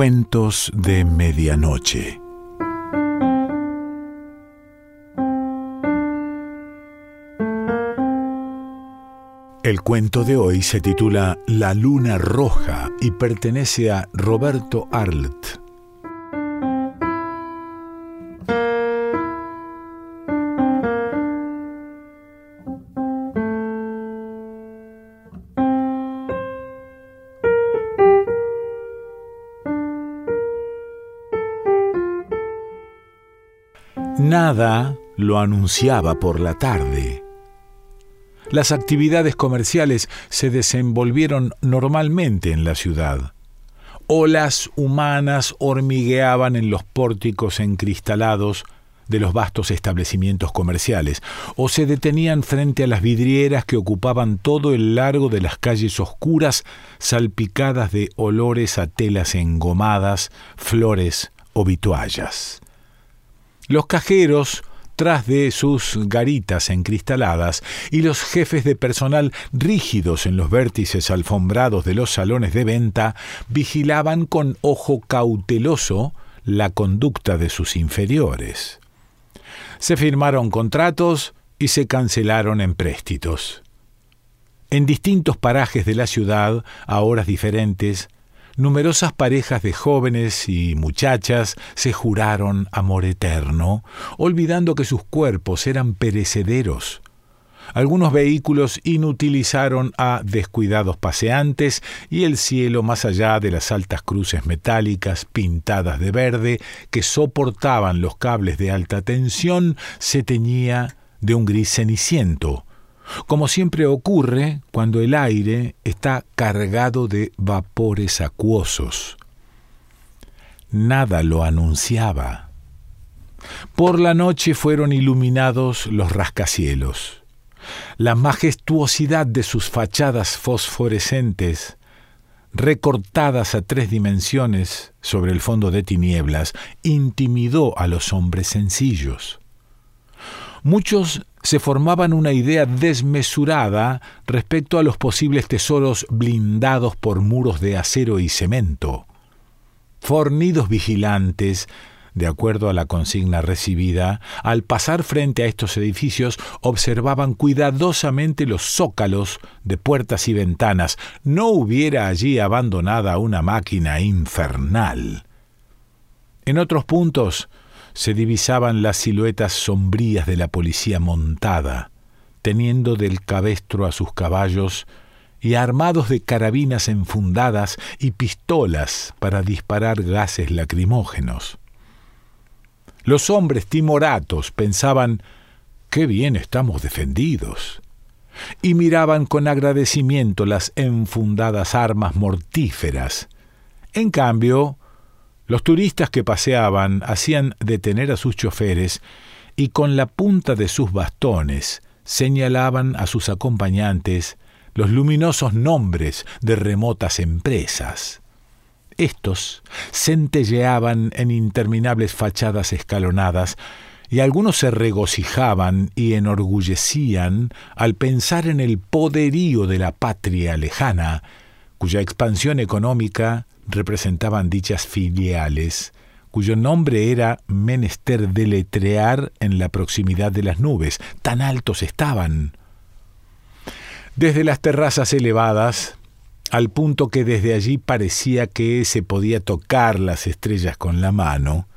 Cuentos de Medianoche. El cuento de hoy se titula La Luna Roja y pertenece a Roberto Arlt. Nada lo anunciaba por la tarde. Las actividades comerciales se desenvolvieron normalmente en la ciudad. Olas humanas hormigueaban en los pórticos encristalados de los vastos establecimientos comerciales, o se detenían frente a las vidrieras que ocupaban todo el largo de las calles oscuras, salpicadas de olores a telas engomadas, flores o vituallas. Los cajeros tras de sus garitas encristaladas y los jefes de personal rígidos en los vértices alfombrados de los salones de venta vigilaban con ojo cauteloso la conducta de sus inferiores. Se firmaron contratos y se cancelaron empréstitos. En distintos parajes de la ciudad, a horas diferentes, numerosas parejas de jóvenes y muchachas se juraron amor eterno, olvidando que sus cuerpos eran perecederos. Algunos vehículos inutilizaron a descuidados paseantes y el cielo más allá de las altas cruces metálicas pintadas de verde que soportaban los cables de alta tensión se teñía de un gris ceniciento, como siempre ocurre cuando el aire está cargado de vapores acuosos. Nada lo anunciaba. Por la noche fueron iluminados los rascacielos. La majestuosidad de sus fachadas fosforescentes, recortadas a tres dimensiones sobre el fondo de tinieblas, intimidó a los hombres sencillos. Muchos se formaban una idea desmesurada respecto a los posibles tesoros blindados por muros de acero y cemento. Fornidos vigilantes, de acuerdo a la consigna recibida, al pasar frente a estos edificios observaban cuidadosamente los zócalos de puertas y ventanas. No hubiera allí abandonada una máquina infernal. En otros puntos, se divisaban las siluetas sombrías de la policía montada, teniendo del cabestro a sus caballos y armados de carabinas enfundadas y pistolas para disparar gases lacrimógenos. Los hombres timoratos pensaban qué bien estamos defendidos y miraban con agradecimiento las enfundadas armas mortíferas. En cambio, los turistas que paseaban hacían detener a sus choferes y con la punta de sus bastones señalaban a sus acompañantes los luminosos nombres de remotas empresas. Estos centelleaban en interminables fachadas escalonadas, y algunos se regocijaban y enorgullecían al pensar en el poderío de la patria lejana, cuya expansión económica representaban dichas filiales, cuyo nombre era menester deletrear en la proximidad de las nubes, tan altos estaban. Desde las terrazas elevadas, al punto que desde allí parecía que se podía tocar las estrellas con la mano,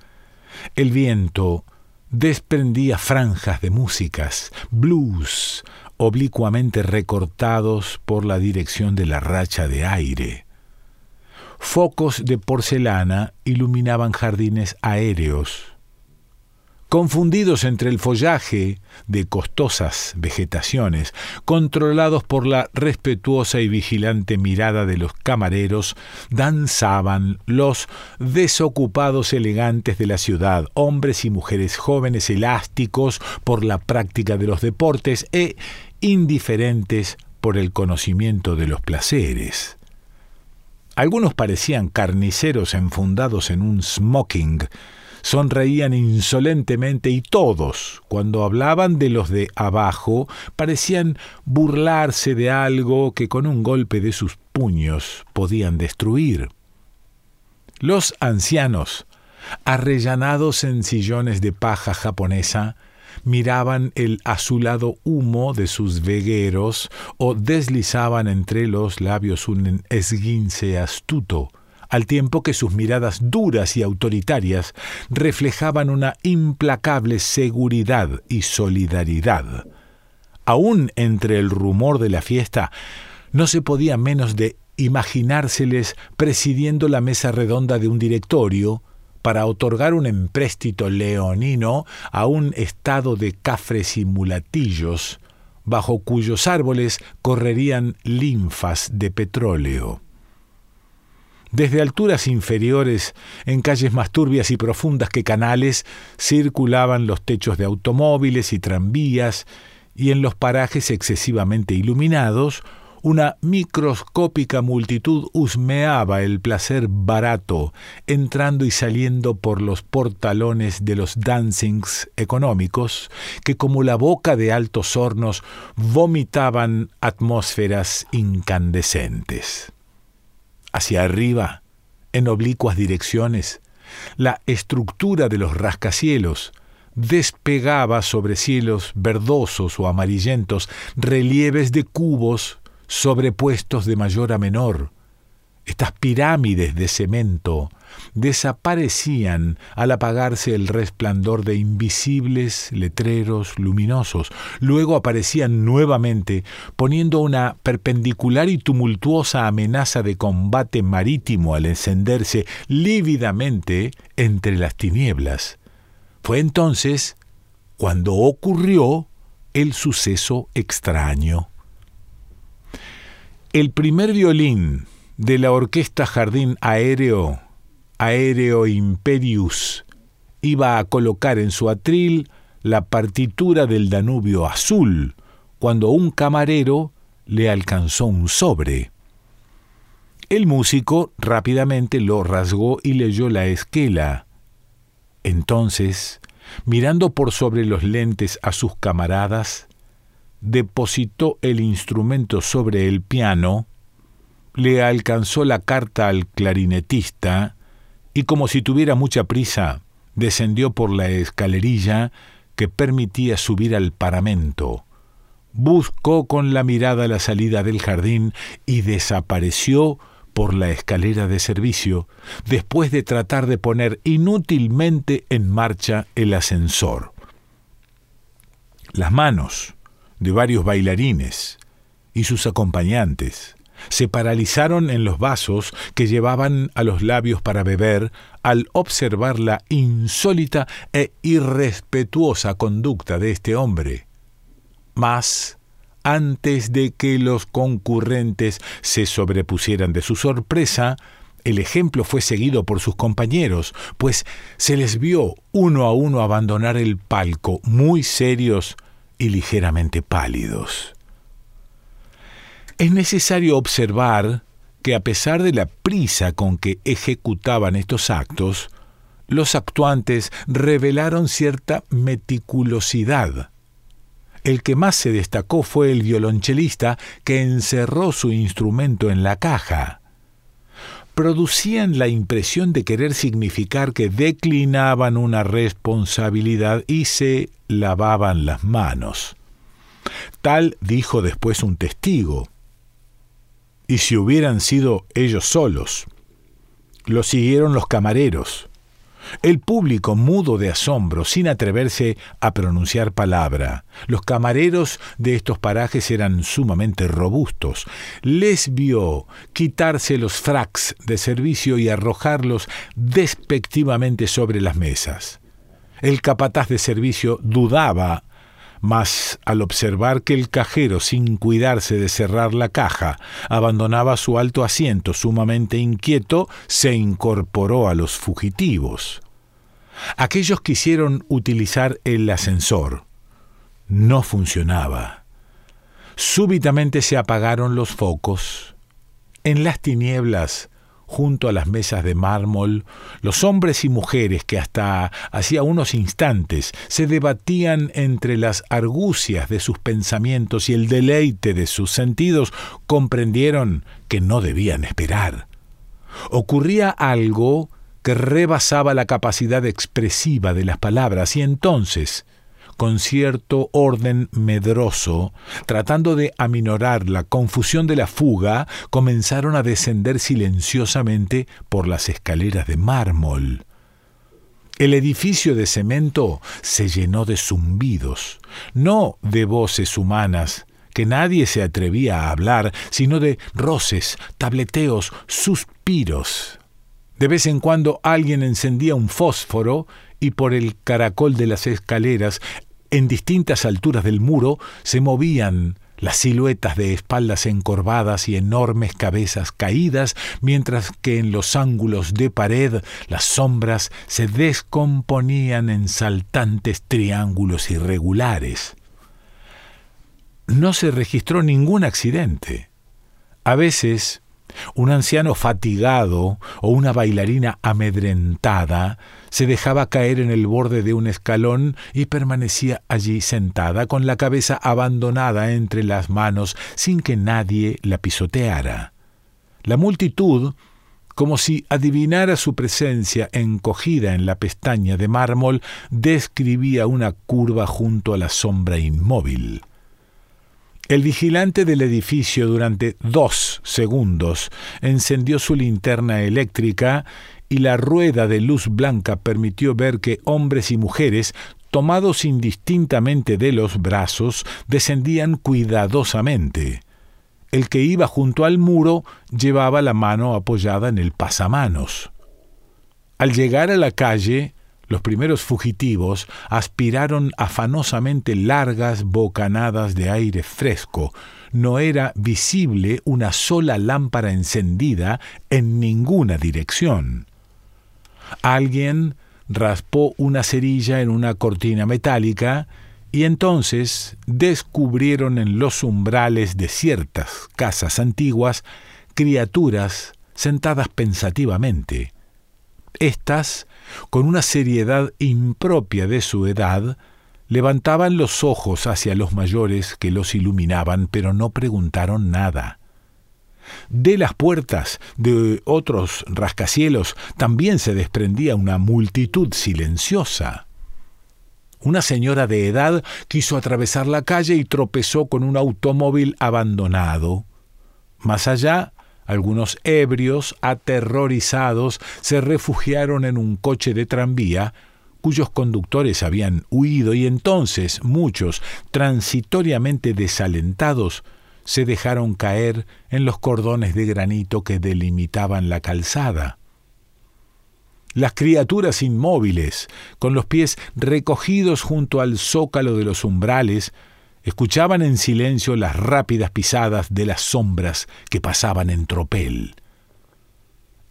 el viento desprendía franjas de músicas, blues, oblicuamente recortados por la dirección de la racha de aire. Focos de porcelana iluminaban jardines aéreos. Confundidos entre el follaje de costosas vegetaciones, controlados por la respetuosa y vigilante mirada de los camareros, danzaban los desocupados elegantes de la ciudad, hombres y mujeres jóvenes elásticos por la práctica de los deportes e indiferentes por el conocimiento de los placeres. Algunos parecían carniceros enfundados en un smoking, sonreían insolentemente y todos, cuando hablaban de los de abajo, parecían burlarse de algo que con un golpe de sus puños podían destruir. Los ancianos, arrellanados en sillones de paja japonesa, miraban el azulado humo de sus vegueros o deslizaban entre los labios un esguince astuto, al tiempo que sus miradas duras y autoritarias reflejaban una implacable seguridad y solidaridad. Aún entre el rumor de la fiesta, no se podía menos de imaginárseles presidiendo la mesa redonda de un directorio, para otorgar un empréstito leonino a un estado de cafres y mulatillos, bajo cuyos árboles correrían linfas de petróleo. Desde alturas inferiores, en calles más turbias y profundas que canales, circulaban los techos de automóviles y tranvías, y en los parajes excesivamente iluminados, una microscópica multitud husmeaba el placer barato, entrando y saliendo por los portalones de los dancings económicos, que como la boca de altos hornos vomitaban atmósferas incandescentes. Hacia arriba, en oblicuas direcciones, la estructura de los rascacielos, despegaba sobre cielos verdosos o amarillentos relieves de cubos sobrepuestos de mayor a menor. Estas pirámides de cemento desaparecían al apagarse el resplandor de invisibles letreros luminosos. Luego aparecían nuevamente, poniendo una perpendicular y tumultuosa amenaza de combate marítimo al encenderse lívidamente entre las tinieblas. Fue entonces cuando ocurrió el suceso extraño. El primer violín de la Orquesta Jardín Aéreo, Aéreo Imperius, iba a colocar en su atril la partitura del Danubio Azul, cuando un camarero le alcanzó un sobre. El músico rápidamente lo rasgó y leyó la esquela. Entonces, mirando por sobre los lentes a sus camaradas, depositó el instrumento sobre el piano, le alcanzó la carta al clarinetista y como si tuviera mucha prisa, descendió por la escalerilla que permitía subir al paramento. Buscó con la mirada la salida del jardín y desapareció por la escalera de servicio, después de tratar de poner inútilmente en marcha el ascensor. Las manos, de varios bailarines y sus acompañantes se paralizaron en los vasos que llevaban a los labios para beber al observar la insólita e irrespetuosa conducta de este hombre. Mas, antes de que los concurrentes se sobrepusieran de su sorpresa, el ejemplo fue seguido por sus compañeros, pues se les vio uno a uno abandonar el palco, muy serios y ligeramente pálidos. Es necesario observar que a pesar de la prisa con que ejecutaban estos actos, los actuantes revelaron cierta meticulosidad. El que más se destacó fue el violonchelista que encerró su instrumento en la caja. Producían la impresión de querer significar que declinaban una responsabilidad y se lavaban las manos. Tal dijo después un testigo. Y si hubieran sido ellos solos, lo siguieron los camareros. El público mudo de asombro, sin atreverse a pronunciar palabra. Los camareros de estos parajes eran sumamente robustos. Les vio quitarse los fracks de servicio y arrojarlos despectivamente sobre las mesas. El capataz de servicio dudaba, mas al observar que el cajero, sin cuidarse de cerrar la caja, abandonaba su alto asiento sumamente inquieto, se incorporó a los fugitivos. Aquellos quisieron utilizar el ascensor. No funcionaba. Súbitamente se apagaron los focos. En las tinieblas junto a las mesas de mármol, los hombres y mujeres que hasta hacía unos instantes se debatían entre las argucias de sus pensamientos y el deleite de sus sentidos, comprendieron que no debían esperar. Ocurría algo que rebasaba la capacidad expresiva de las palabras y entonces, con cierto orden medroso, tratando de aminorar la confusión de la fuga, comenzaron a descender silenciosamente por las escaleras de mármol. El edificio de cemento se llenó de zumbidos, no de voces humanas, que nadie se atrevía a hablar, sino de roces, tableteos, suspiros. De vez en cuando alguien encendía un fósforo y por el caracol de las escaleras, en distintas alturas del muro, se movían las siluetas de espaldas encorvadas y enormes cabezas caídas, mientras que en los ángulos de pared las sombras se descomponían en saltantes triángulos irregulares. No se registró ningún accidente. A veces un anciano fatigado o una bailarina amedrentada se dejaba caer en el borde de un escalón y permanecía allí sentada con la cabeza abandonada entre las manos sin que nadie la pisoteara. La multitud, como si adivinara su presencia encogida en la pestaña de mármol, describía una curva junto a la sombra inmóvil. El vigilante del edificio durante dos segundos encendió su linterna eléctrica y la rueda de luz blanca permitió ver que hombres y mujeres, tomados indistintamente de los brazos, descendían cuidadosamente. El que iba junto al muro llevaba la mano apoyada en el pasamanos. Al llegar a la calle, los primeros fugitivos aspiraron afanosamente largas bocanadas de aire fresco. No era visible una sola lámpara encendida en ninguna dirección. Alguien raspó una cerilla en una cortina metálica y entonces descubrieron en los umbrales de ciertas casas antiguas criaturas sentadas pensativamente. Estas con una seriedad impropia de su edad, levantaban los ojos hacia los mayores que los iluminaban, pero no preguntaron nada. De las puertas de otros rascacielos también se desprendía una multitud silenciosa. Una señora de edad quiso atravesar la calle y tropezó con un automóvil abandonado. Más allá, algunos ebrios, aterrorizados, se refugiaron en un coche de tranvía cuyos conductores habían huido y entonces muchos, transitoriamente desalentados, se dejaron caer en los cordones de granito que delimitaban la calzada. Las criaturas inmóviles, con los pies recogidos junto al zócalo de los umbrales, escuchaban en silencio las rápidas pisadas de las sombras que pasaban en tropel.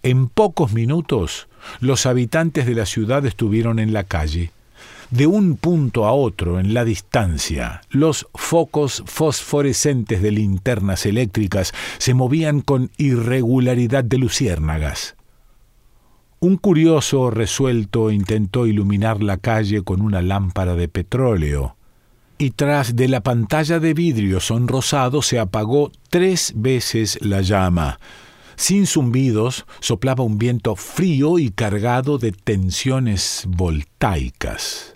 En pocos minutos los habitantes de la ciudad estuvieron en la calle. De un punto a otro en la distancia, los focos fosforescentes de linternas eléctricas se movían con irregularidad de luciérnagas. Un curioso resuelto intentó iluminar la calle con una lámpara de petróleo y tras de la pantalla de vidrio sonrosado se apagó tres veces la llama. Sin zumbidos, soplaba un viento frío y cargado de tensiones voltaicas.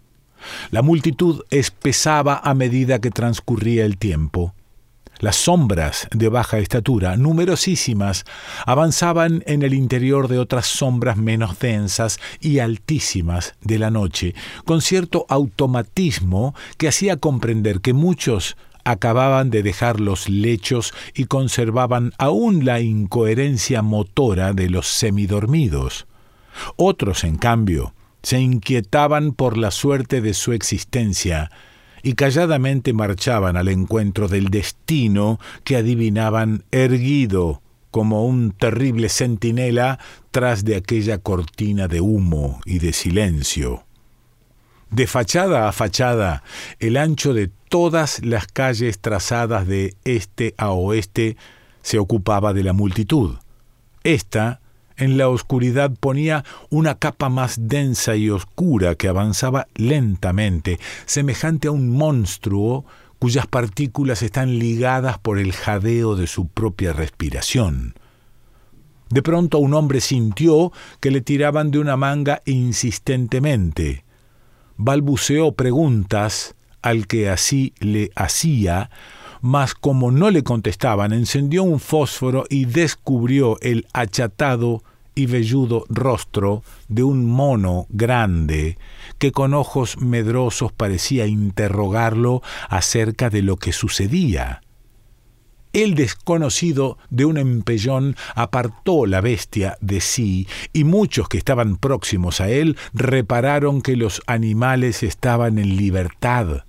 La multitud espesaba a medida que transcurría el tiempo. Las sombras de baja estatura, numerosísimas, avanzaban en el interior de otras sombras menos densas y altísimas de la noche, con cierto automatismo que hacía comprender que muchos acababan de dejar los lechos y conservaban aún la incoherencia motora de los semidormidos. Otros, en cambio, se inquietaban por la suerte de su existencia, y calladamente marchaban al encuentro del destino que adivinaban erguido como un terrible centinela tras de aquella cortina de humo y de silencio. De fachada a fachada, el ancho de todas las calles trazadas de este a oeste se ocupaba de la multitud. Esta en la oscuridad ponía una capa más densa y oscura que avanzaba lentamente, semejante a un monstruo cuyas partículas están ligadas por el jadeo de su propia respiración. De pronto un hombre sintió que le tiraban de una manga insistentemente. Balbuceó preguntas al que así le hacía, mas como no le contestaban, encendió un fósforo y descubrió el achatado y velludo rostro de un mono grande que con ojos medrosos parecía interrogarlo acerca de lo que sucedía. El desconocido de un empellón apartó la bestia de sí, y muchos que estaban próximos a él repararon que los animales estaban en libertad.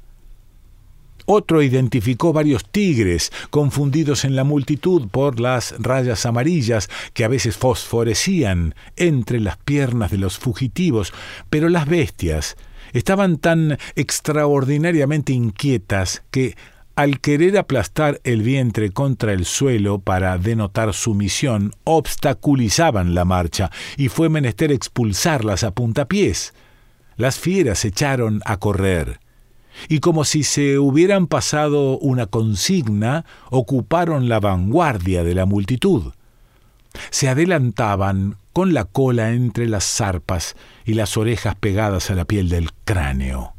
Otro identificó varios tigres, confundidos en la multitud por las rayas amarillas que a veces fosforecían entre las piernas de los fugitivos, pero las bestias estaban tan extraordinariamente inquietas que al querer aplastar el vientre contra el suelo para denotar sumisión, obstaculizaban la marcha y fue menester expulsarlas a puntapiés. Las fieras echaron a correr y como si se hubieran pasado una consigna, ocuparon la vanguardia de la multitud. Se adelantaban con la cola entre las zarpas y las orejas pegadas a la piel del cráneo.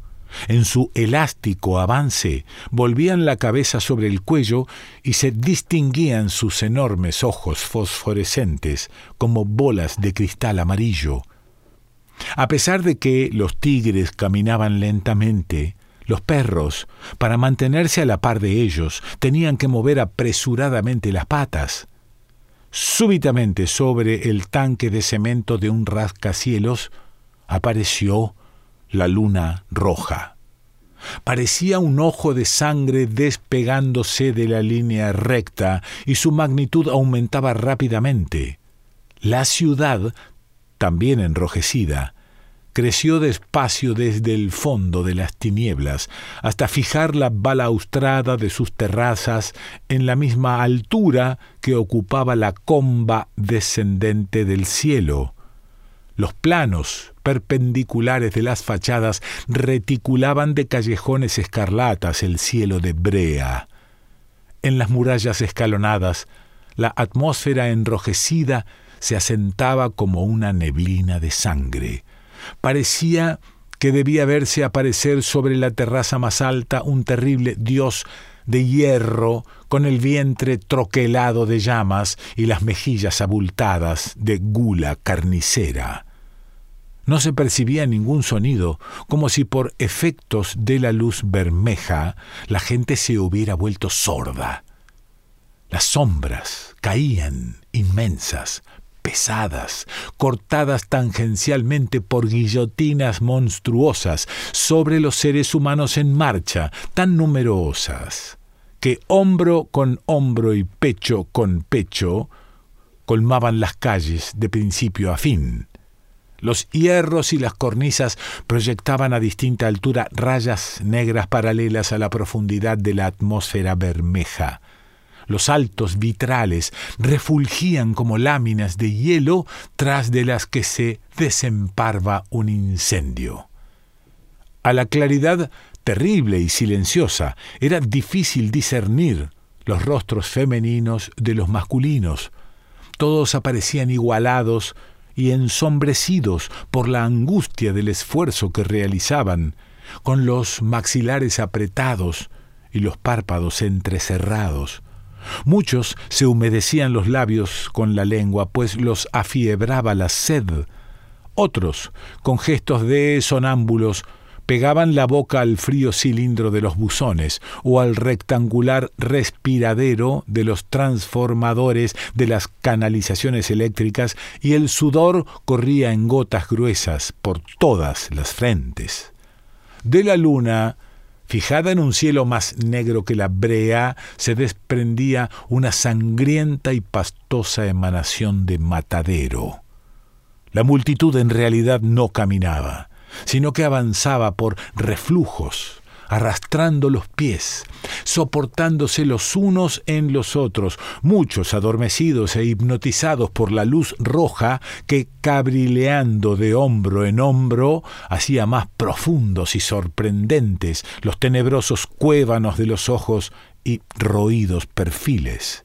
En su elástico avance volvían la cabeza sobre el cuello y se distinguían sus enormes ojos fosforescentes como bolas de cristal amarillo. A pesar de que los tigres caminaban lentamente, los perros, para mantenerse a la par de ellos, tenían que mover apresuradamente las patas. Súbitamente sobre el tanque de cemento de un rascacielos apareció la luna roja. Parecía un ojo de sangre despegándose de la línea recta y su magnitud aumentaba rápidamente. La ciudad, también enrojecida, creció despacio desde el fondo de las tinieblas hasta fijar la balaustrada de sus terrazas en la misma altura que ocupaba la comba descendente del cielo. Los planos perpendiculares de las fachadas reticulaban de callejones escarlatas el cielo de brea. En las murallas escalonadas, la atmósfera enrojecida se asentaba como una neblina de sangre. Parecía que debía verse aparecer sobre la terraza más alta un terrible dios de hierro, con el vientre troquelado de llamas y las mejillas abultadas de gula carnicera. No se percibía ningún sonido, como si por efectos de la luz bermeja la gente se hubiera vuelto sorda. Las sombras caían inmensas, pesadas, cortadas tangencialmente por guillotinas monstruosas sobre los seres humanos en marcha, tan numerosas, que hombro con hombro y pecho con pecho colmaban las calles de principio a fin. Los hierros y las cornisas proyectaban a distinta altura rayas negras paralelas a la profundidad de la atmósfera bermeja. Los altos vitrales refulgían como láminas de hielo tras de las que se desemparva un incendio. A la claridad terrible y silenciosa era difícil discernir los rostros femeninos de los masculinos. Todos aparecían igualados y ensombrecidos por la angustia del esfuerzo que realizaban, con los maxilares apretados y los párpados entrecerrados. Muchos se humedecían los labios con la lengua, pues los afiebraba la sed. Otros, con gestos de sonámbulos, pegaban la boca al frío cilindro de los buzones o al rectangular respiradero de los transformadores de las canalizaciones eléctricas y el sudor corría en gotas gruesas por todas las frentes. De la luna, fijada en un cielo más negro que la brea, se desprendía una sangrienta y pastosa emanación de matadero. La multitud en realidad no caminaba sino que avanzaba por reflujos, arrastrando los pies, soportándose los unos en los otros, muchos adormecidos e hipnotizados por la luz roja que, cabrileando de hombro en hombro, hacía más profundos y sorprendentes los tenebrosos cuévanos de los ojos y roídos perfiles.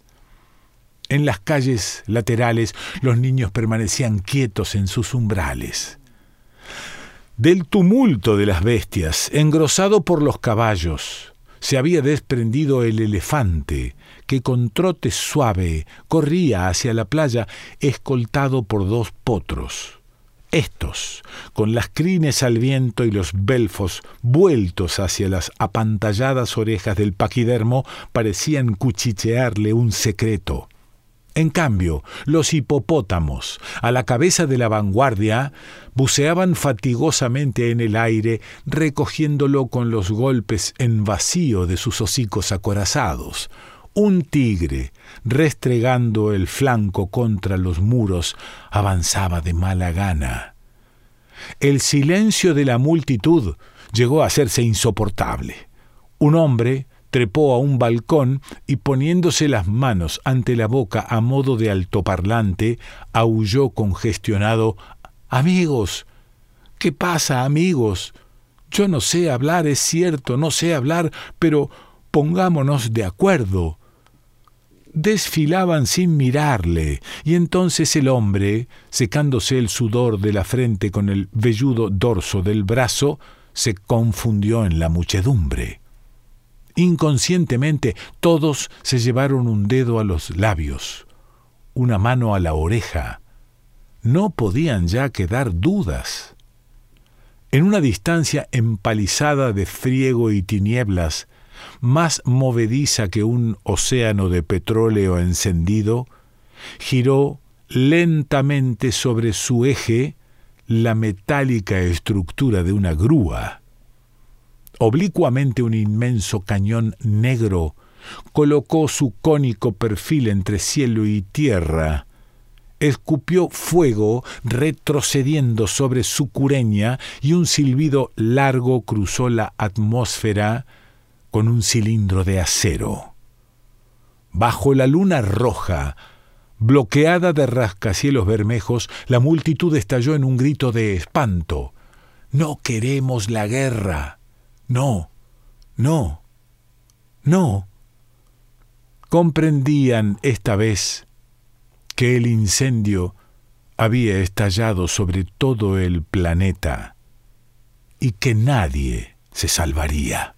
En las calles laterales los niños permanecían quietos en sus umbrales. Del tumulto de las bestias, engrosado por los caballos, se había desprendido el elefante, que con trote suave corría hacia la playa, escoltado por dos potros. Estos, con las crines al viento y los belfos vueltos hacia las apantalladas orejas del paquidermo, parecían cuchichearle un secreto. En cambio, los hipopótamos, a la cabeza de la vanguardia, buceaban fatigosamente en el aire, recogiéndolo con los golpes en vacío de sus hocicos acorazados. Un tigre, restregando el flanco contra los muros, avanzaba de mala gana. El silencio de la multitud llegó a hacerse insoportable. Un hombre, trepó a un balcón y poniéndose las manos ante la boca a modo de altoparlante, aulló congestionado Amigos. ¿Qué pasa, amigos? Yo no sé hablar, es cierto, no sé hablar, pero pongámonos de acuerdo. Desfilaban sin mirarle, y entonces el hombre, secándose el sudor de la frente con el velludo dorso del brazo, se confundió en la muchedumbre. Inconscientemente todos se llevaron un dedo a los labios, una mano a la oreja. No podían ya quedar dudas. En una distancia empalizada de friego y tinieblas, más movediza que un océano de petróleo encendido, giró lentamente sobre su eje la metálica estructura de una grúa. Oblicuamente un inmenso cañón negro colocó su cónico perfil entre cielo y tierra, escupió fuego retrocediendo sobre su cureña y un silbido largo cruzó la atmósfera con un cilindro de acero. Bajo la luna roja, bloqueada de rascacielos bermejos, la multitud estalló en un grito de espanto. No queremos la guerra. No, no, no. Comprendían esta vez que el incendio había estallado sobre todo el planeta y que nadie se salvaría.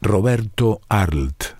Roberto Arlt